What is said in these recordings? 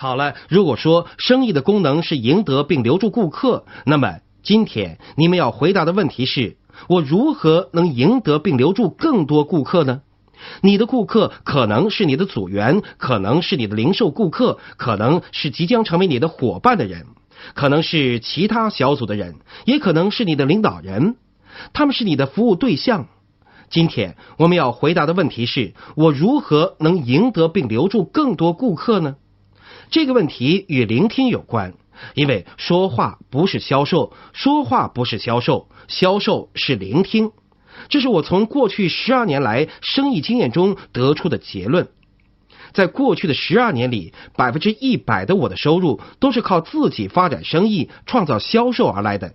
好了，如果说生意的功能是赢得并留住顾客，那么今天你们要回答的问题是：我如何能赢得并留住更多顾客呢？你的顾客可能是你的组员，可能是你的零售顾客，可能是即将成为你的伙伴的人，可能是其他小组的人，也可能是你的领导人，他们是你的服务对象。今天我们要回答的问题是：我如何能赢得并留住更多顾客呢？这个问题与聆听有关，因为说话不是销售，说话不是销售，销售是聆听。这是我从过去十二年来生意经验中得出的结论。在过去的十二年里，百分之一百的我的收入都是靠自己发展生意、创造销售而来的。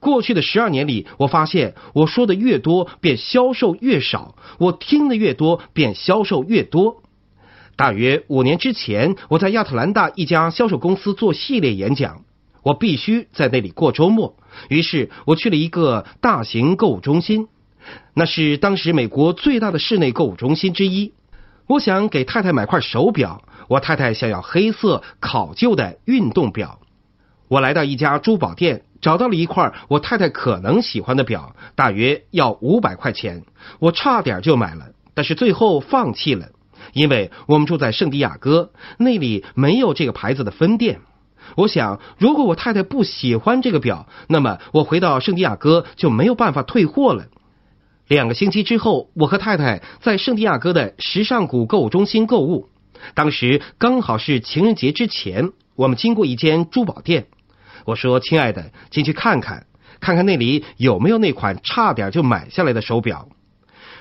过去的十二年里，我发现我说的越多，便销售越少；我听的越多，便销售越多。大约五年之前，我在亚特兰大一家销售公司做系列演讲，我必须在那里过周末。于是，我去了一个大型购物中心。那是当时美国最大的室内购物中心之一。我想给太太买块手表，我太太想要黑色考究的运动表。我来到一家珠宝店，找到了一块我太太可能喜欢的表，大约要五百块钱。我差点就买了，但是最后放弃了，因为我们住在圣地亚哥，那里没有这个牌子的分店。我想，如果我太太不喜欢这个表，那么我回到圣地亚哥就没有办法退货了。两个星期之后，我和太太在圣地亚哥的时尚谷购物中心购物。当时刚好是情人节之前，我们经过一间珠宝店。我说：“亲爱的，进去看看，看看那里有没有那款差点就买下来的手表。”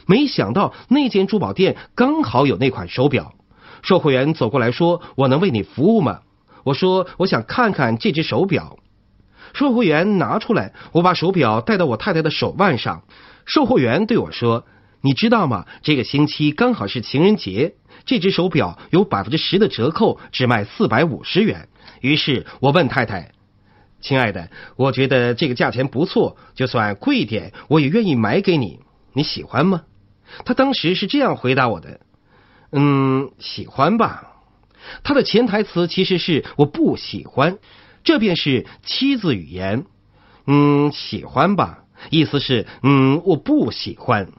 没想到那间珠宝店刚好有那款手表。售货员走过来说：“我能为你服务吗？”我说：“我想看看这只手表。”售货员拿出来，我把手表戴到我太太的手腕上。售货员对我说：“你知道吗？这个星期刚好是情人节，这只手表有百分之十的折扣，只卖四百五十元。”于是我问太太：“亲爱的，我觉得这个价钱不错，就算贵一点，我也愿意买给你。你喜欢吗？”他当时是这样回答我的：“嗯，喜欢吧。”他的潜台词其实是“我不喜欢”，这便是妻子语言。嗯，喜欢吧。意思是，嗯，我不喜欢。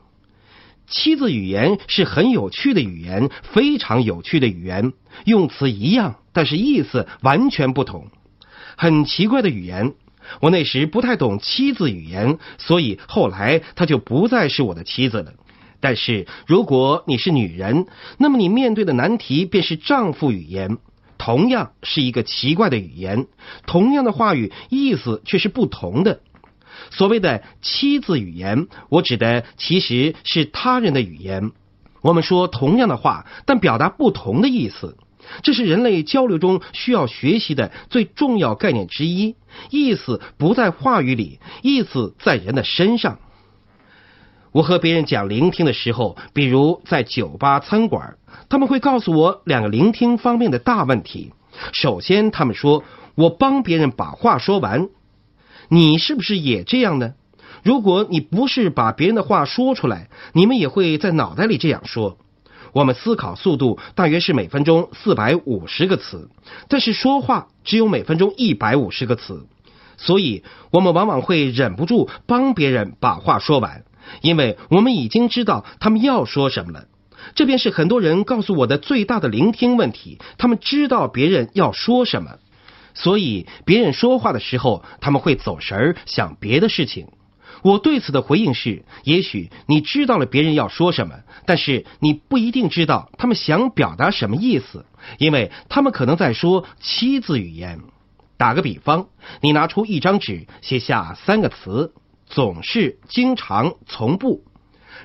妻子语言是很有趣的语言，非常有趣的语言，用词一样，但是意思完全不同，很奇怪的语言。我那时不太懂妻子语言，所以后来她就不再是我的妻子了。但是如果你是女人，那么你面对的难题便是丈夫语言，同样是一个奇怪的语言，同样的话语意思却是不同的。所谓的妻子语言，我指的其实是他人的语言。我们说同样的话，但表达不同的意思，这是人类交流中需要学习的最重要概念之一。意思不在话语里，意思在人的身上。我和别人讲聆听的时候，比如在酒吧、餐馆，他们会告诉我两个聆听方面的大问题。首先，他们说我帮别人把话说完。你是不是也这样呢？如果你不是把别人的话说出来，你们也会在脑袋里这样说。我们思考速度大约是每分钟四百五十个词，但是说话只有每分钟一百五十个词，所以我们往往会忍不住帮别人把话说完，因为我们已经知道他们要说什么了。这便是很多人告诉我的最大的聆听问题：他们知道别人要说什么。所以，别人说话的时候，他们会走神儿，想别的事情。我对此的回应是：也许你知道了别人要说什么，但是你不一定知道他们想表达什么意思，因为他们可能在说七字语言。打个比方，你拿出一张纸，写下三个词：总是、经常、从不。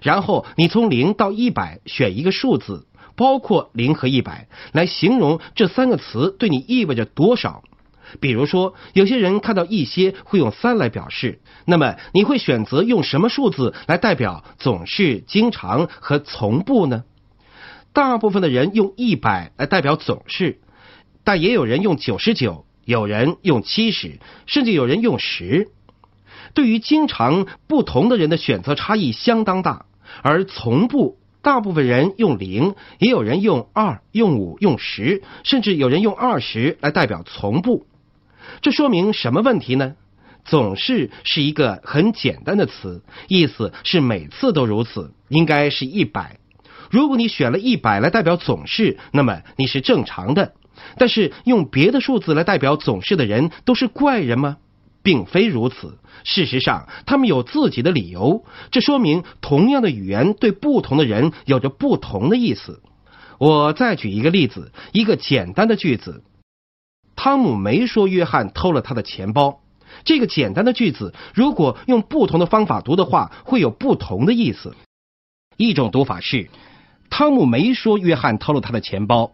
然后你从零到一百选一个数字，包括零和一百，来形容这三个词对你意味着多少。比如说，有些人看到一些会用三来表示，那么你会选择用什么数字来代表总是、经常和从不呢？大部分的人用一百来代表总是，但也有人用九十九，有人用七十，甚至有人用十。对于经常，不同的人的选择差异相当大，而从不。大部分人用零，也有人用二、用五、用十，甚至有人用二十来代表从不。这说明什么问题呢？总是是一个很简单的词，意思是每次都如此，应该是一百。如果你选了一百来代表总是，那么你是正常的。但是用别的数字来代表总是的人都是怪人吗？并非如此。事实上，他们有自己的理由。这说明同样的语言对不同的人有着不同的意思。我再举一个例子，一个简单的句子：汤姆没说约翰偷了他的钱包。这个简单的句子，如果用不同的方法读的话，会有不同的意思。一种读法是：汤姆没说约翰偷了他的钱包。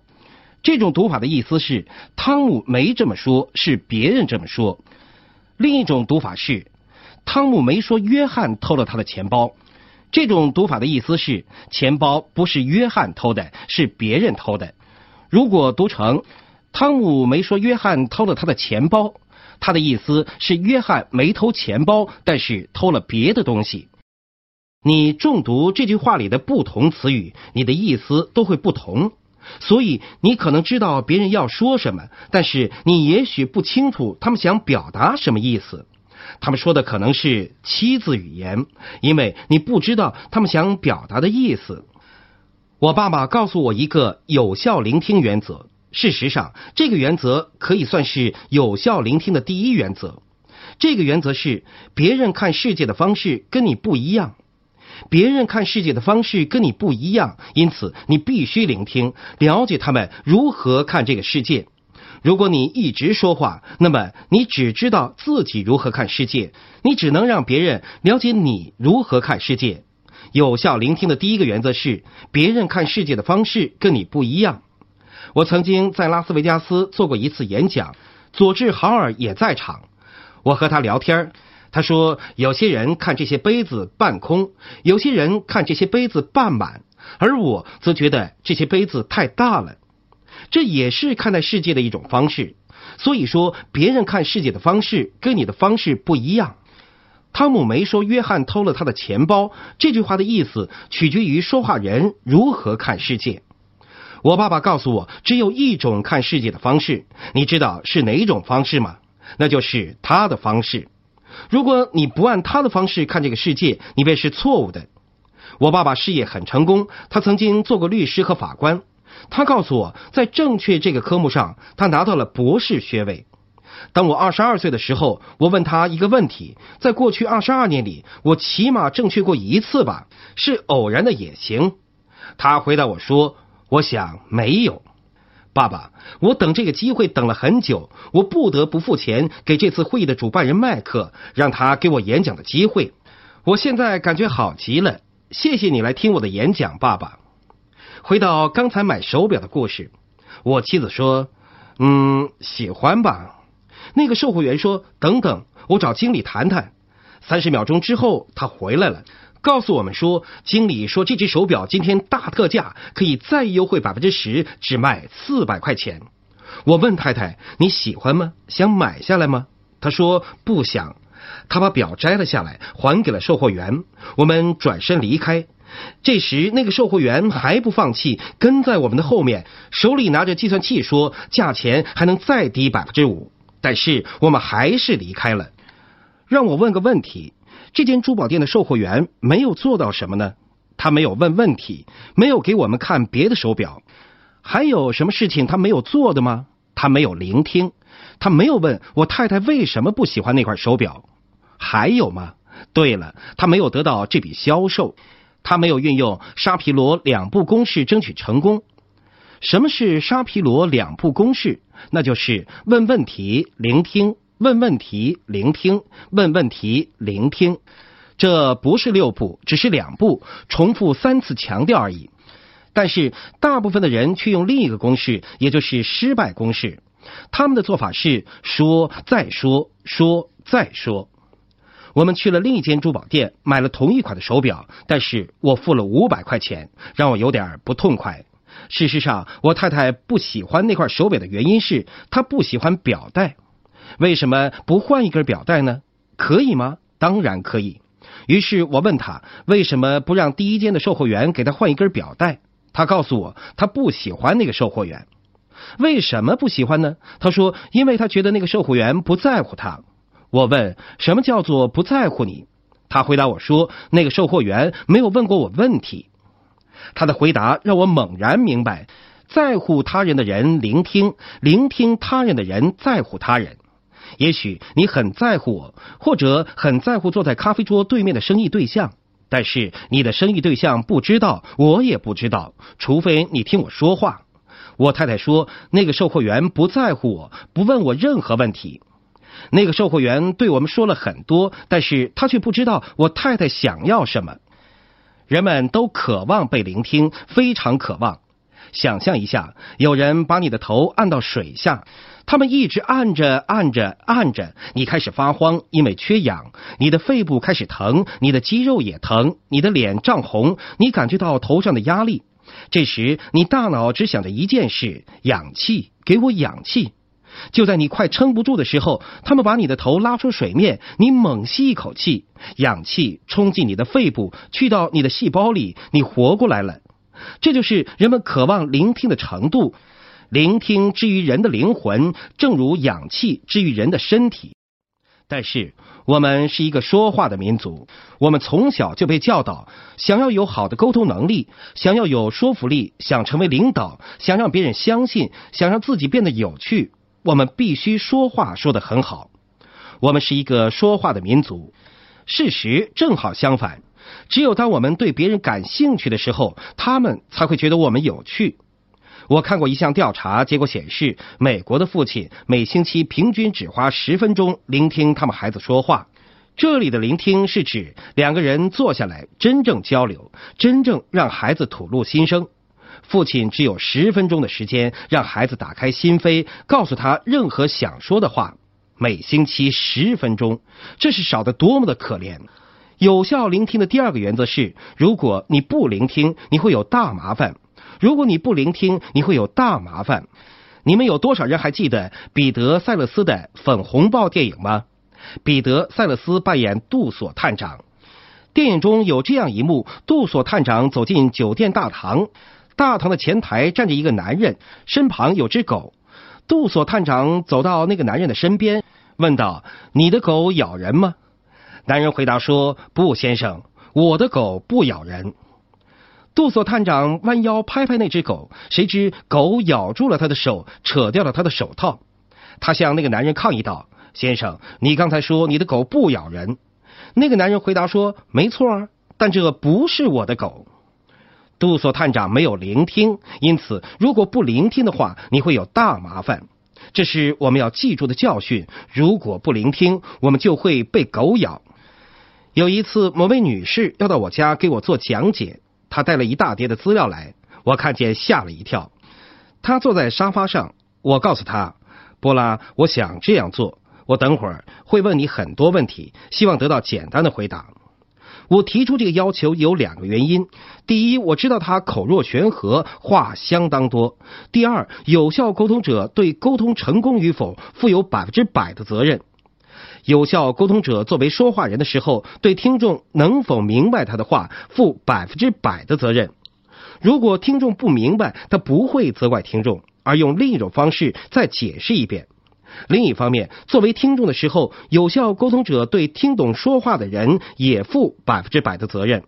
这种读法的意思是，汤姆没这么说，是别人这么说。另一种读法是，汤姆没说约翰偷了他的钱包。这种读法的意思是，钱包不是约翰偷的，是别人偷的。如果读成，汤姆没说约翰偷了他的钱包，他的意思是约翰没偷钱包，但是偷了别的东西。你重读这句话里的不同词语，你的意思都会不同。所以你可能知道别人要说什么，但是你也许不清楚他们想表达什么意思。他们说的可能是七字语言，因为你不知道他们想表达的意思。我爸爸告诉我一个有效聆听原则，事实上，这个原则可以算是有效聆听的第一原则。这个原则是别人看世界的方式跟你不一样。别人看世界的方式跟你不一样，因此你必须聆听，了解他们如何看这个世界。如果你一直说话，那么你只知道自己如何看世界，你只能让别人了解你如何看世界。有效聆听的第一个原则是，别人看世界的方式跟你不一样。我曾经在拉斯维加斯做过一次演讲，佐治豪尔也在场，我和他聊天他说：“有些人看这些杯子半空，有些人看这些杯子半满，而我则觉得这些杯子太大了。这也是看待世界的一种方式。所以说，别人看世界的方式跟你的方式不一样。”汤姆没说约翰偷了他的钱包，这句话的意思取决于说话人如何看世界。我爸爸告诉我，只有一种看世界的方式，你知道是哪一种方式吗？那就是他的方式。如果你不按他的方式看这个世界，你便是错误的。我爸爸事业很成功，他曾经做过律师和法官。他告诉我在正确这个科目上，他拿到了博士学位。当我二十二岁的时候，我问他一个问题：在过去二十二年里，我起码正确过一次吧？是偶然的也行。他回答我说：“我想没有。”爸爸，我等这个机会等了很久，我不得不付钱给这次会议的主办人麦克，让他给我演讲的机会。我现在感觉好极了，谢谢你来听我的演讲，爸爸。回到刚才买手表的故事，我妻子说：“嗯，喜欢吧？”那个售货员说：“等等，我找经理谈谈。”三十秒钟之后，他回来了。告诉我们说，经理说这只手表今天大特价，可以再优惠百分之十，只卖四百块钱。我问太太你喜欢吗？想买下来吗？她说不想。她把表摘了下来，还给了售货员。我们转身离开。这时，那个售货员还不放弃，跟在我们的后面，手里拿着计算器，说价钱还能再低百分之五。但是我们还是离开了。让我问个问题。这间珠宝店的售货员没有做到什么呢？他没有问问题，没有给我们看别的手表。还有什么事情他没有做的吗？他没有聆听，他没有问我太太为什么不喜欢那块手表。还有吗？对了，他没有得到这笔销售，他没有运用沙皮罗两步公式争取成功。什么是沙皮罗两步公式？那就是问问题，聆听。问问题，聆听；问问题，聆听。这不是六步，只是两步，重复三次强调而已。但是大部分的人却用另一个公式，也就是失败公式。他们的做法是说再说，说再说。我们去了另一间珠宝店，买了同一款的手表，但是我付了五百块钱，让我有点不痛快。事实上，我太太不喜欢那块手表的原因是她不喜欢表带。为什么不换一根表带呢？可以吗？当然可以。于是我问他为什么不让第一间的售货员给他换一根表带？他告诉我他不喜欢那个售货员。为什么不喜欢呢？他说因为他觉得那个售货员不在乎他。我问什么叫做不在乎你？他回答我说那个售货员没有问过我问题。他的回答让我猛然明白，在乎他人的人聆听，聆听他人的人在乎他人。也许你很在乎我，或者很在乎坐在咖啡桌对面的生意对象，但是你的生意对象不知道，我也不知道，除非你听我说话。我太太说，那个售货员不在乎我，不问我任何问题。那个售货员对我们说了很多，但是他却不知道我太太想要什么。人们都渴望被聆听，非常渴望。想象一下，有人把你的头按到水下。他们一直按着按着按着，你开始发慌，因为缺氧，你的肺部开始疼，你的肌肉也疼，你的脸涨红，你感觉到头上的压力。这时，你大脑只想着一件事：氧气，给我氧气。就在你快撑不住的时候，他们把你的头拉出水面，你猛吸一口气，氧气冲进你的肺部，去到你的细胞里，你活过来了。这就是人们渴望聆听的程度。聆听之于人的灵魂，正如氧气之于人的身体。但是，我们是一个说话的民族，我们从小就被教导，想要有好的沟通能力，想要有说服力，想成为领导，想让别人相信，想让自己变得有趣，我们必须说话说得很好。我们是一个说话的民族。事实正好相反，只有当我们对别人感兴趣的时候，他们才会觉得我们有趣。我看过一项调查结果显示，美国的父亲每星期平均只花十分钟聆听他们孩子说话。这里的聆听是指两个人坐下来真正交流，真正让孩子吐露心声。父亲只有十分钟的时间让孩子打开心扉，告诉他任何想说的话。每星期十分钟，这是少得多么的可怜！有效聆听的第二个原则是：如果你不聆听，你会有大麻烦。如果你不聆听，你会有大麻烦。你们有多少人还记得彼得·塞勒斯的《粉红豹》电影吗？彼得·塞勒斯扮演杜索探长。电影中有这样一幕：杜索探长走进酒店大堂，大堂的前台站着一个男人，身旁有只狗。杜索探长走到那个男人的身边，问道：“你的狗咬人吗？”男人回答说：“不，先生，我的狗不咬人。”杜索探长弯腰拍拍那只狗，谁知狗咬住了他的手，扯掉了他的手套。他向那个男人抗议道：“先生，你刚才说你的狗不咬人。”那个男人回答说：“没错啊，但这不是我的狗。”杜索探长没有聆听，因此如果不聆听的话，你会有大麻烦。这是我们要记住的教训。如果不聆听，我们就会被狗咬。有一次，某位女士要到我家给我做讲解。她带了一大叠的资料来，我看见吓了一跳。她坐在沙发上，我告诉她：“波拉，我想这样做。我等会儿会问你很多问题，希望得到简单的回答。”我提出这个要求有两个原因：第一，我知道他口若悬河，话相当多；第二，有效沟通者对沟通成功与否负有百分之百的责任。有效沟通者作为说话人的时候，对听众能否明白他的话负百分之百的责任。如果听众不明白，他不会责怪听众，而用另一种方式再解释一遍。另一方面，作为听众的时候，有效沟通者对听懂说话的人也负百分之百的责任。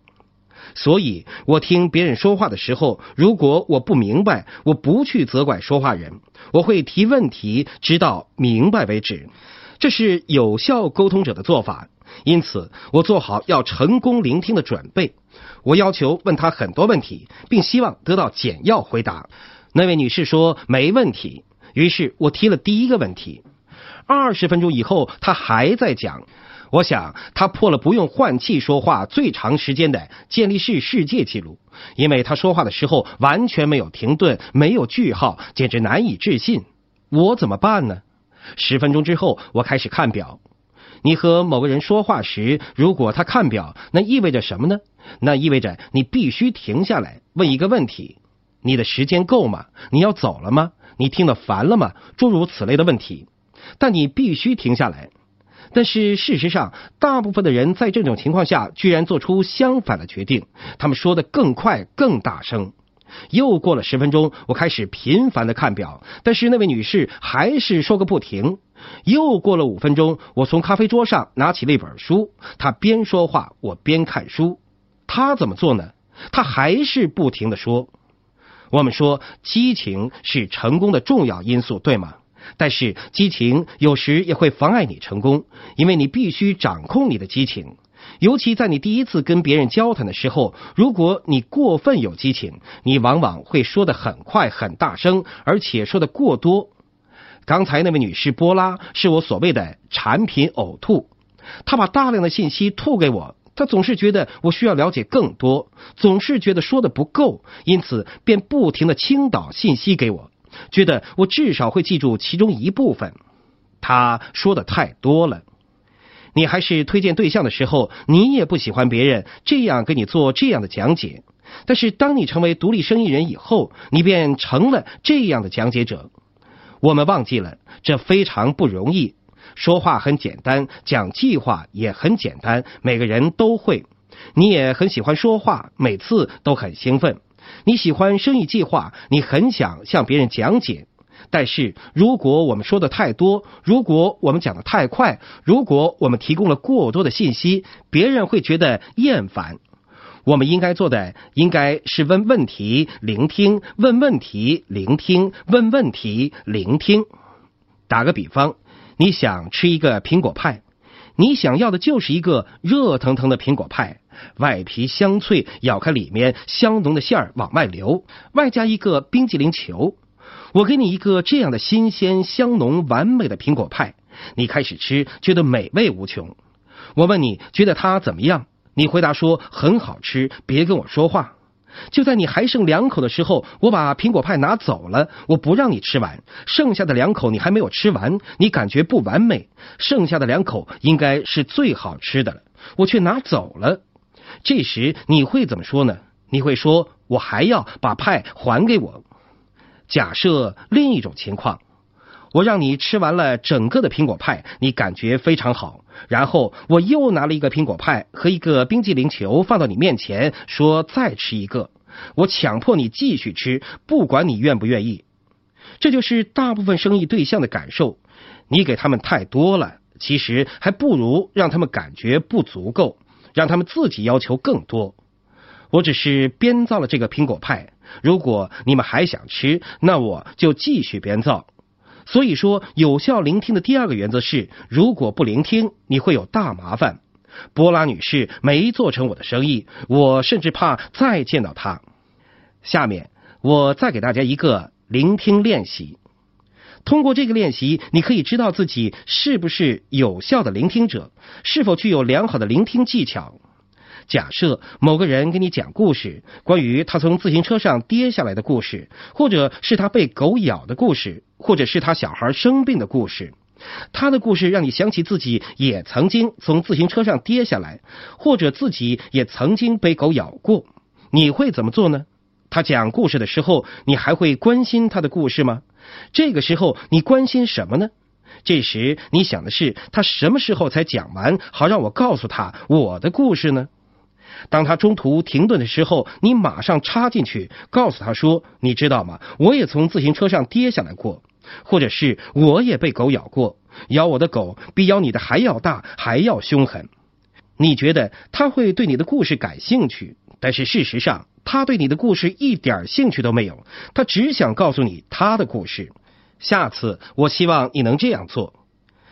所以，我听别人说话的时候，如果我不明白，我不去责怪说话人，我会提问题，直到明白为止。这是有效沟通者的做法，因此我做好要成功聆听的准备。我要求问他很多问题，并希望得到简要回答。那位女士说没问题，于是我提了第一个问题。二十分钟以后，他还在讲。我想他破了不用换气说话最长时间的建立式世界纪录，因为他说话的时候完全没有停顿，没有句号，简直难以置信。我怎么办呢？十分钟之后，我开始看表。你和某个人说话时，如果他看表，那意味着什么呢？那意味着你必须停下来问一个问题：你的时间够吗？你要走了吗？你听得烦了吗？诸如此类的问题。但你必须停下来。但是事实上，大部分的人在这种情况下居然做出相反的决定，他们说的更快、更大声。又过了十分钟，我开始频繁的看表，但是那位女士还是说个不停。又过了五分钟，我从咖啡桌上拿起了一本书，她边说话我边看书。她怎么做呢？她还是不停的说。我们说激情是成功的重要因素，对吗？但是激情有时也会妨碍你成功，因为你必须掌控你的激情。尤其在你第一次跟别人交谈的时候，如果你过分有激情，你往往会说的很快、很大声，而且说的过多。刚才那位女士波拉是我所谓的产品呕吐，她把大量的信息吐给我，她总是觉得我需要了解更多，总是觉得说的不够，因此便不停的倾倒信息给我。觉得我至少会记住其中一部分。他说的太多了。你还是推荐对象的时候，你也不喜欢别人这样给你做这样的讲解。但是当你成为独立生意人以后，你便成了这样的讲解者。我们忘记了，这非常不容易。说话很简单，讲计划也很简单，每个人都会。你也很喜欢说话，每次都很兴奋。你喜欢生意计划，你很想向别人讲解，但是如果我们说的太多，如果我们讲的太快，如果我们提供了过多的信息，别人会觉得厌烦。我们应该做的应该是问问题、聆听，问问题、聆听，问问题、聆听。打个比方，你想吃一个苹果派，你想要的就是一个热腾腾的苹果派。外皮香脆，咬开里面香浓的馅儿往外流，外加一个冰激凌球。我给你一个这样的新鲜、香浓、完美的苹果派，你开始吃，觉得美味无穷。我问你觉得它怎么样？你回答说很好吃。别跟我说话。就在你还剩两口的时候，我把苹果派拿走了，我不让你吃完。剩下的两口你还没有吃完，你感觉不完美。剩下的两口应该是最好吃的了，我却拿走了。这时你会怎么说呢？你会说：“我还要把派还给我。”假设另一种情况，我让你吃完了整个的苹果派，你感觉非常好。然后我又拿了一个苹果派和一个冰激凌球放到你面前，说：“再吃一个。”我强迫你继续吃，不管你愿不愿意。这就是大部分生意对象的感受。你给他们太多了，其实还不如让他们感觉不足够。让他们自己要求更多。我只是编造了这个苹果派。如果你们还想吃，那我就继续编造。所以说，有效聆听的第二个原则是：如果不聆听，你会有大麻烦。波拉女士没做成我的生意，我甚至怕再见到她。下面我再给大家一个聆听练习。通过这个练习，你可以知道自己是不是有效的聆听者，是否具有良好的聆听技巧。假设某个人给你讲故事，关于他从自行车上跌下来的故事，或者是他被狗咬的故事，或者是他小孩生病的故事。他的故事让你想起自己也曾经从自行车上跌下来，或者自己也曾经被狗咬过。你会怎么做呢？他讲故事的时候，你还会关心他的故事吗？这个时候你关心什么呢？这时你想的是他什么时候才讲完，好让我告诉他我的故事呢？当他中途停顿的时候，你马上插进去，告诉他说：“你知道吗？我也从自行车上跌下来过，或者是我也被狗咬过，咬我的狗比咬你的还要大，还要凶狠。”你觉得他会对你的故事感兴趣？但是事实上。他对你的故事一点兴趣都没有，他只想告诉你他的故事。下次我希望你能这样做：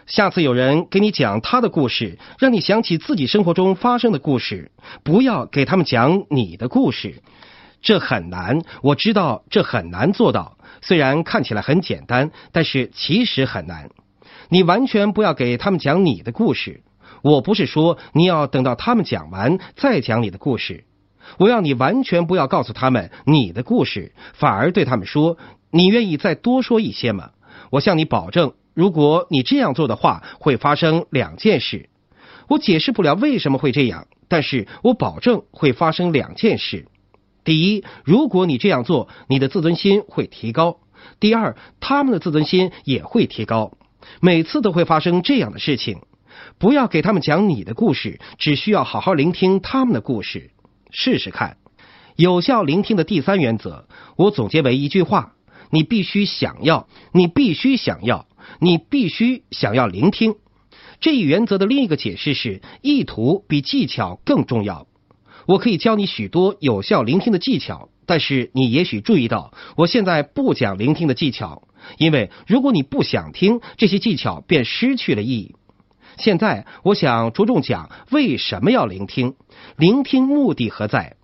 下次有人给你讲他的故事，让你想起自己生活中发生的故事，不要给他们讲你的故事。这很难，我知道这很难做到。虽然看起来很简单，但是其实很难。你完全不要给他们讲你的故事。我不是说你要等到他们讲完再讲你的故事。我要你完全不要告诉他们你的故事，反而对他们说：“你愿意再多说一些吗？”我向你保证，如果你这样做的话，会发生两件事。我解释不了为什么会这样，但是我保证会发生两件事。第一，如果你这样做，你的自尊心会提高；第二，他们的自尊心也会提高。每次都会发生这样的事情。不要给他们讲你的故事，只需要好好聆听他们的故事。试试看，有效聆听的第三原则，我总结为一句话：你必须想要，你必须想要，你必须想要聆听。这一原则的另一个解释是，意图比技巧更重要。我可以教你许多有效聆听的技巧，但是你也许注意到，我现在不讲聆听的技巧，因为如果你不想听，这些技巧便失去了意义。现在，我想着重讲为什么要聆听，聆听目的何在。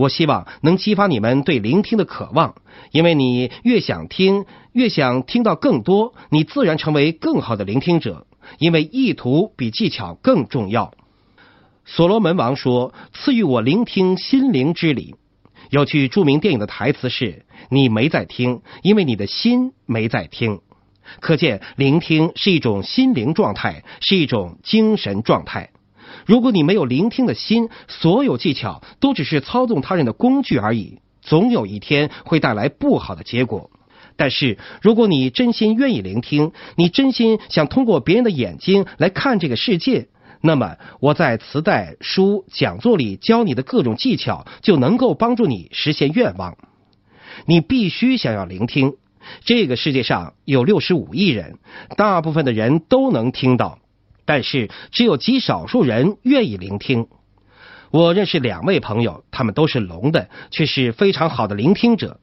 我希望能激发你们对聆听的渴望，因为你越想听，越想听到更多，你自然成为更好的聆听者。因为意图比技巧更重要。所罗门王说：“赐予我聆听心灵之礼。”有句著名电影的台词是：“你没在听，因为你的心没在听。”可见，聆听是一种心灵状态，是一种精神状态。如果你没有聆听的心，所有技巧都只是操纵他人的工具而已，总有一天会带来不好的结果。但是，如果你真心愿意聆听，你真心想通过别人的眼睛来看这个世界，那么我在磁带、书、讲座里教你的各种技巧，就能够帮助你实现愿望。你必须想要聆听。这个世界上有六十五亿人，大部分的人都能听到，但是只有极少数人愿意聆听。我认识两位朋友，他们都是聋的，却是非常好的聆听者。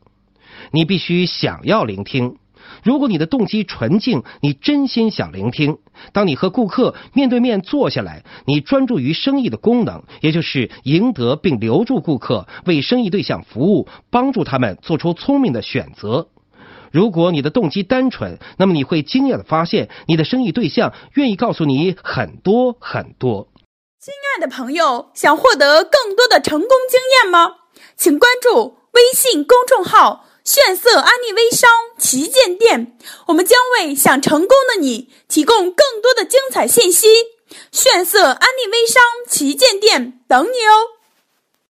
你必须想要聆听。如果你的动机纯净，你真心想聆听。当你和顾客面对面坐下来，你专注于生意的功能，也就是赢得并留住顾客，为生意对象服务，帮助他们做出聪明的选择。如果你的动机单纯，那么你会惊讶的发现，你的生意对象愿意告诉你很多很多。亲爱的朋友，想获得更多的成功经验吗？请关注微信公众号。炫色安利微商旗舰店，我们将为想成功的你提供更多的精彩信息。炫色安利微商旗舰店等你哦。